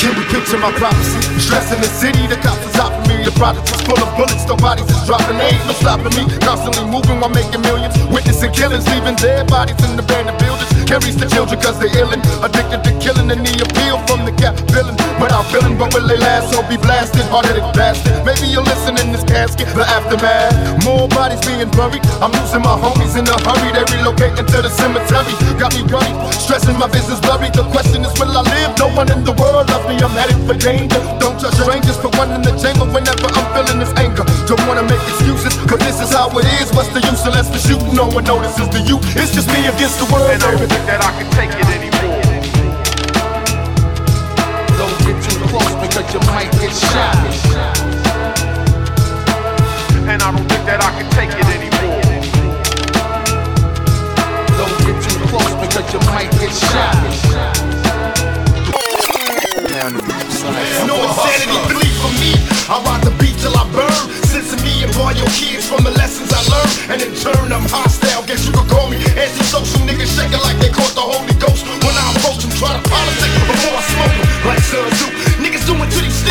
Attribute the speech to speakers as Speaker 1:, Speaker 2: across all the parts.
Speaker 1: Can we picture my prophecy? Stress in the city, the cops is for me. The project is full of bullets, the bodies is dropping. They ain't no stopping me. Constantly moving while making millions. Witnessing killings, leaving dead bodies in the abandoned buildings. Carries the children cause they illin'. Addicted to killing and the appeal from the gap villain. Without feeling, but will they last? So be blasted, hard-headed bastard. Maybe you'll listen in this casket, the aftermath. More bodies being buried. I'm losing my homies in a hurry. They relocating to the cemetery. Got me worried, stressing my business blurry. The question is, will I live? No one in the world loves me. I'm headed for danger. Don't trust strangers for one in the chamber whenever I'm feeling this anger. Don't wanna make excuses, cause this is how it is. What's the use unless the shoot? No one notices the you. It's just me against the world.
Speaker 2: And don't think that I can take it anymore.
Speaker 3: Don't get too close because you might get shot.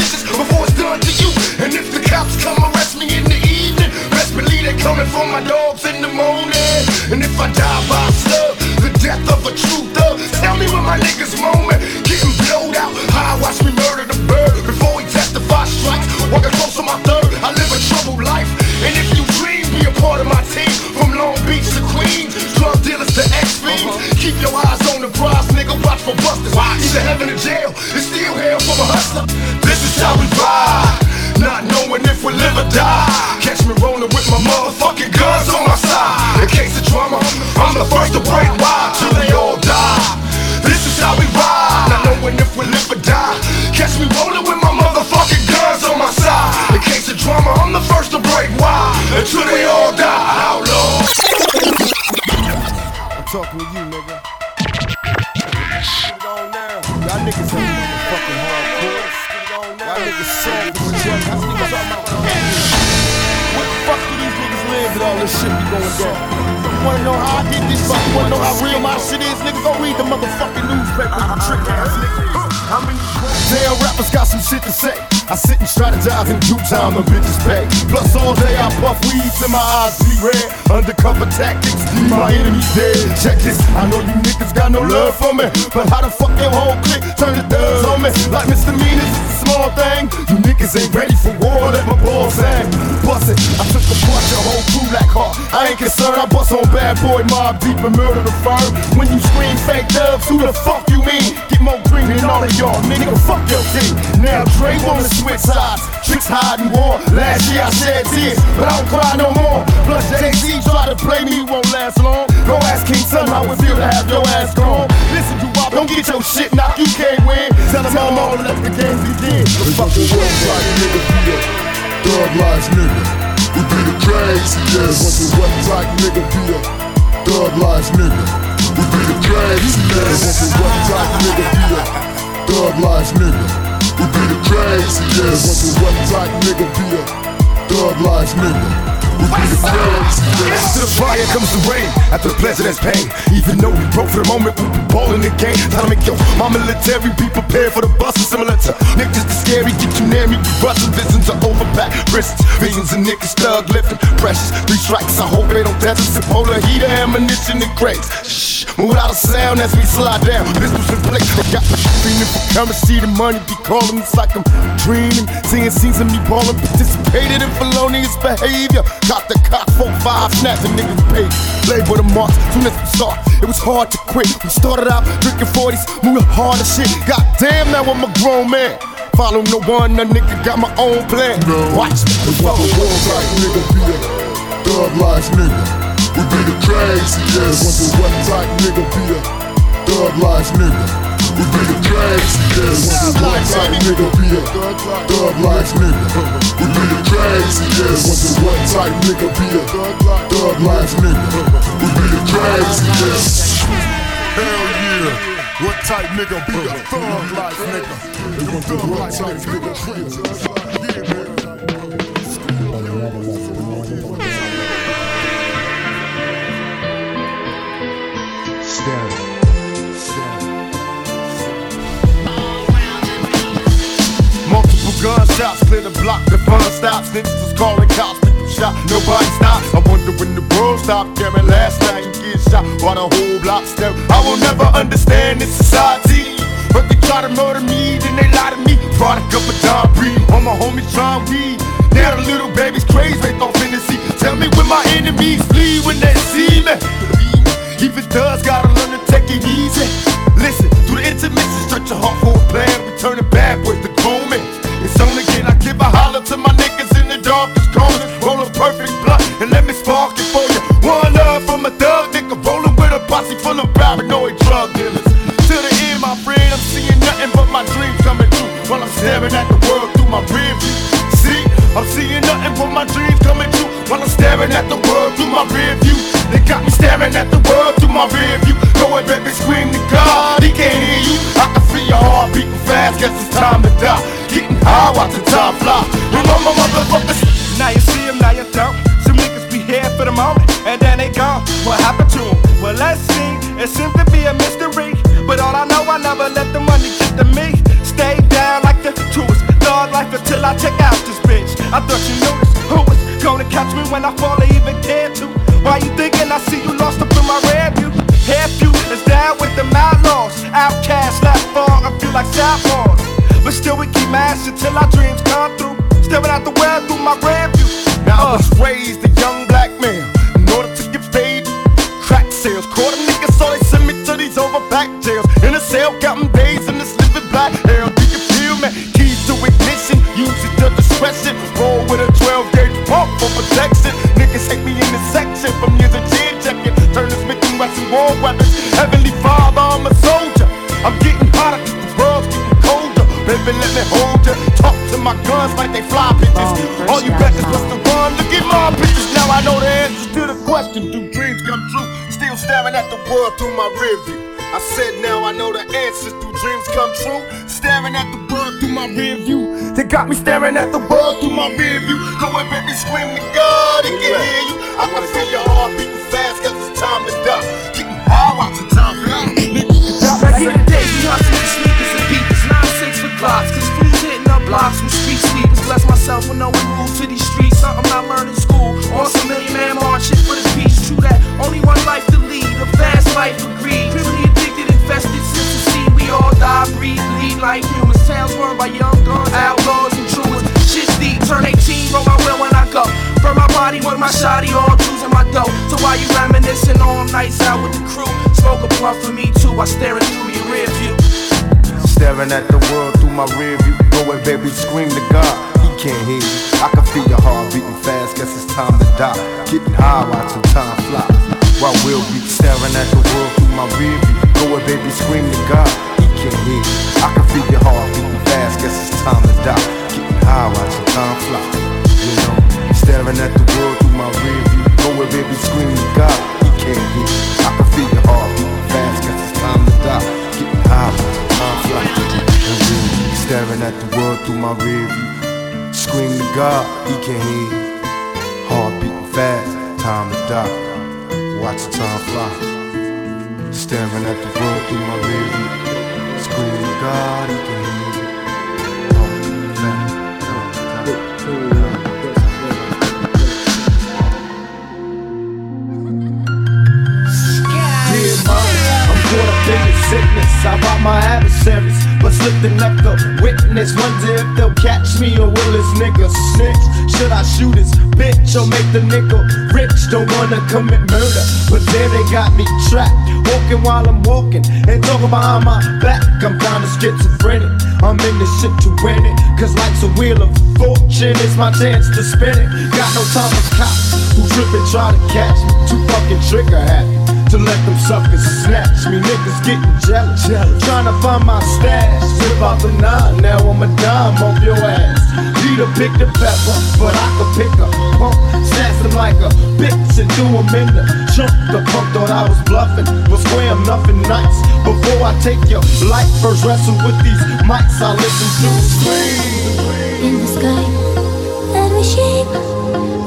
Speaker 1: To before it's done to you. And if the cops come arrest me in the evening, best believe they coming for my dogs in the morning. And if I die by slug, the death of a true thug, tell me when my niggas moment. Getting blowed out, how I watch me murder the bird before he testify strikes. Walking close to my third, I live a troubled life. And if you dream, be a part of my team. From Long Beach to Queens, drug dealers to ex-fiends. Uh-huh. Keep your eyes on the prize, nigga. Watch for busters. Either heaven or jail, it's still hell for a hustler. Ride. Not knowing if we live or die. Catch me rolling with my motherfucking guns on my side. In case of drama, I'm the first to break wide till they all die. This is how we ride. Not knowing if we live or die. Catch me rolling with my motherfucking guns on my side. In case of drama, I'm the first to break wide until they all die. Outlaw.
Speaker 4: I'm talking to you, nigga. Niggas. Y'all niggas about Where the fuck do these niggas live with all this shit be going down? Wanna know how I did this? You wanna know how real my shit is? Nigga, go read the motherfucking newspaper, you trick ass nigga. How many Damn rappers got some shit to say. I sit and strategize in due time, the bitches pay. Plus all day I puff weed till my eyes see red. Undercover tactics, leave my enemies dead. Check this, I know you niggas got no love for me. But how the fuck your whole clique turn the thugs on me? Like misdemeanors, it's a small thing. You niggas ain't ready for war, let my balls hang. Bust it, I took apart your whole crew like hard. I ain't concerned, I bust on bad boy, Mobb Deep and murder the firm. When you scream fake dubs, who the fuck you mean? Get more green than all of y'all, nigga, fuck your team. Now Dre wanna switch sides, tricks hiding war. Last year I shed tears, but I don't cry no more. Plus Jay-Z try to play me, won't last long. Go ask King Son how it feel to have your ass gone. Listen, you wop, don't get your shit knocked, you can't win. Tell them I'm all let the games begin. The fucking world like nigga be a thug life nigga. We be the craziest. Want the wet type nigga be a thug life nigga. We be the craziest. Want the wet type nigga be a thug life nigga. We be the craziest. Want the wet type nigga be a thug life nigga. After the fire comes the rain. After the pleasure, that's pain. Even though we broke for the moment, we be ballin' the game. Time to make your my military be prepared for the bust. Similar to niggas the scary, get you near me. Bustin' visions of overpack wrists. Visions of niggas thug lifting precious. Three strikes, I hope they don't test us. Polar heater, ammunition, and crates. Shh, move out of sound as we slide down. Pistols in place, they got me feeling for currency. The money be calling, it's like I'm dreaming. Seeing scenes of me ballin', participated in felonious behavior. Got the cock, four, five, snapping niggas paid. Label the marks, soon as we start, it was hard to quit. We started out drinking 40s, moving hard as shit. God damn, now I'm a grown man. Follow no one, a nigga got my own plan. No. Watch me. The fucking world like nigga be a thug life nigga. We be the craziest. Want the wet type nigga be a thug life nigga. We be the. Want the wet type nigga be a thug life nigga. We be the. Want the wet type nigga be a thug life nigga. We be the craziest. Hell yeah. What type nigga be a thug life nigga? They want the what type nigga be a
Speaker 1: gunshots clear the block. The fun stops. Niggas was calling cops. People shot. Nobody stopped. I wonder when the world stopped caring. Last night you get shot while the whole block step. I will never understand this society. But they try to murder me, then they lie to me. Product of a John breed. All my homies trying weed. Now the little baby's crazy, they thought fantasy. Tell me when my enemies posse full of paranoid drug dealers. To the end, my friend, I'm seeing nothing but my dreams coming true while I'm staring at the world through my rear view. See, I'm seeing nothing but my dreams coming true while I'm staring at the world through my rear view. They got me staring at the world through my rear view. Go ahead, baby, scream to God, he can't hear you. I can feel your heart beating fast, guess it's time to die. Getting high, watching time fly. Remember, motherfuckers.
Speaker 5: Now you see him, now you don't. Some niggas be here for the moment, and then they gone. What happened to 'em? Well, let's see. It seems to be a mystery. But all I know, I never let the money get to me. Stay down like the tourist. Thug life until I check out this bitch. I thought you noticed who was gonna catch me when I fall or even care to. Why you thinking I see you lost up in my rear view? Half you is down with the outlaws. Outcasts left far, I feel like southpaws. But still we keep mashing till our dreams come through. Staring out the world through my rear
Speaker 1: Baby, let me hold ya. Talk to my guns like they fly bitches. All you beggars must have run. Look at my pictures. Now I know the answers to the question. Do dreams come true? Still staring at the world through my rear view. I said now I know the answers. Do dreams come true? Staring at the world through my rear view. They got me staring at the world through my rear view. Go and baby scream to God, he can hear you. I can feel your heart beating fast, cause it's time to die. Getting high, watching
Speaker 5: reminiscing all nights out with the crew, smoke a blunt for me too. I staring through your rear view.
Speaker 1: Staring at the world through my rear view. Go and baby, scream to God. He can't hear you. I can feel your heart beating fast. Guess it's time to die. Getting high, watching time fly. While we'll be staring at the world through my rear. Go and baby, scream to God. He can't hear you. I can feel your heart beating fast. Guess it's time to die. Getting high, watching time fly. You know, staring at the world through my rear. Go and baby, scream to God. Can't hear. I can feel your heart fast. Guess it's time to die. Getting high, time fly. Staring at the world through my rear view. Scream to God, he can't hear you. Heart beating fast, time to die. Watch the time fly. Staring at the world through my rear view. Scream to God, he can hear you.
Speaker 6: Witness. Wonder if they'll catch me or will this nigga snitch? Should I shoot his bitch or make the nigga rich? Don't wanna commit murder, but there they got me trapped. Walking while I'm walking and talking behind my back. I'm kinda schizophrenic. I'm in this shit to win it, cause life's a wheel of fortune. It's my chance to spin it. Got no time for cops who trip and try to catch me. Too fucking trigger happy to let them suckers snatch me. Niggas getting jealous, trying to find my stash. Whip out the nine, now I'm a dime off your ass. Peter picked the pepper, but I could pick a pump. Snatch them like a bitch and do them in the trunk. The punk thought I was bluffing, was square nothing nice. Before I take your life, first wrestle with these mics, I listen to the scream.
Speaker 7: in the sky that we shape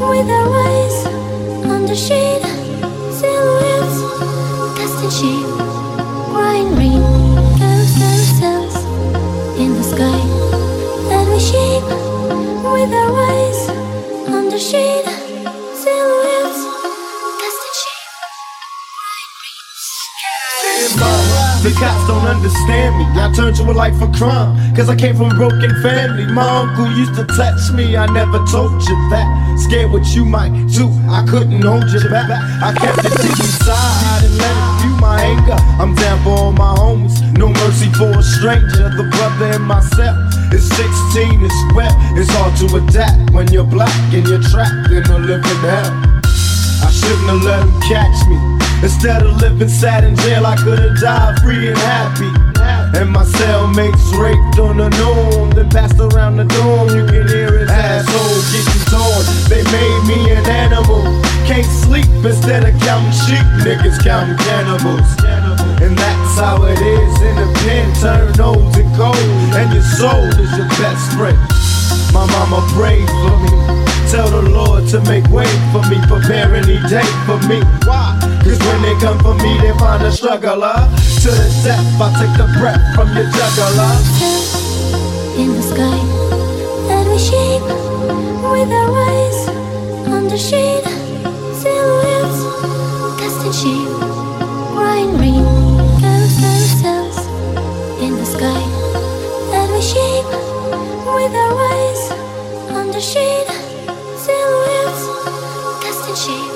Speaker 7: with our eyes under shade silhouettes cast in the sky that we shape with our eyes under shade, silhouettes.
Speaker 1: The cops don't understand me. I turned to a life of crime. Cause I came from a broken family. My uncle used to touch me. I never told you that. Scared what you might do. I couldn't hold you back. I kept it deep inside and let it my anger. I'm down for all my homies. No mercy for a stranger. The brother in myself is 16. It's wet. It's hard to adapt when you're black and you're trapped in a living hell. I shouldn't have let him catch me. Instead of living sad in jail, I could have died free and happy. And my cellmates raped on the norm, then passed around the dorm. You can hear his asshole getting torn. They made me an animal. Can't sleep instead of counting sheep. Niggas counting cannibals. And that's how it is in the pen. Turn old and cold, and your soul is your best friend. My mama prayed for me. Tell the Lord to make way for me, prepare any day for me. Why? Cause when they come for me, they find a struggler. To the death, I take the breath from your juggler.
Speaker 7: in the sky that we shape with our eyes under shade silhouettes cast in shape under silhouettes cast shape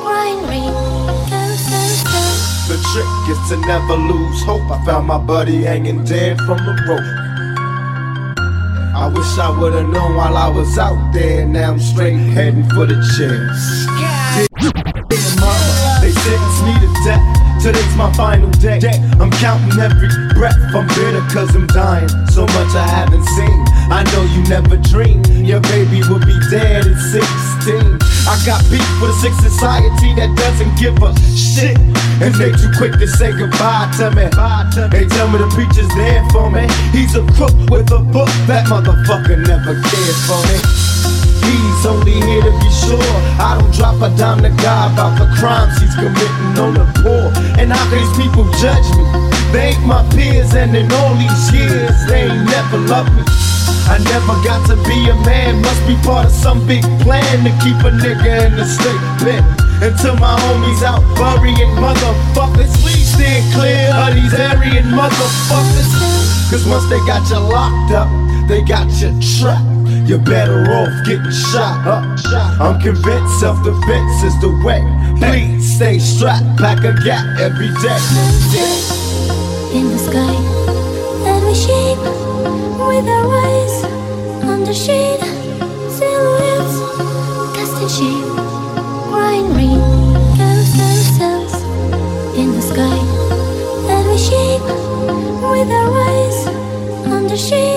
Speaker 7: crying rain
Speaker 1: The trick is to never lose hope. I found my buddy hanging dead from the rope. I wish I would've known while I was out there. Now I'm straight heading for the chairs. Dear mama, they sentenced me to death. Today's my final day. I'm counting every breath. I'm bitter cause I'm dying. So much I haven't seen. I know you never dreamed your baby would be dead at 16. I got beef with a sick society that doesn't give a shit. And they too quick to say goodbye to me. They tell me the preacher's there for me. He's a crook with a book. That motherfucker never cared for me. He's only here to be sure I don't drop a dime to God about the crimes he's committing on the poor. And how these people judge me? They ain't my peers, and in all these years, they ain't never loved me. I never got to be a man, must be part of some big plan to keep a nigga in the straight bed. Until my homies out burying motherfuckers, please stay clear of these Aryan motherfuckers. Cause once they got you locked up, they got you trapped. You're better off getting shot. I'm convinced self defense is the way. Please stay strapped, pack a gap every day.
Speaker 7: in the sky that we shape with our eyes under shade silhouettes shape in the sky shape with our eyes under shade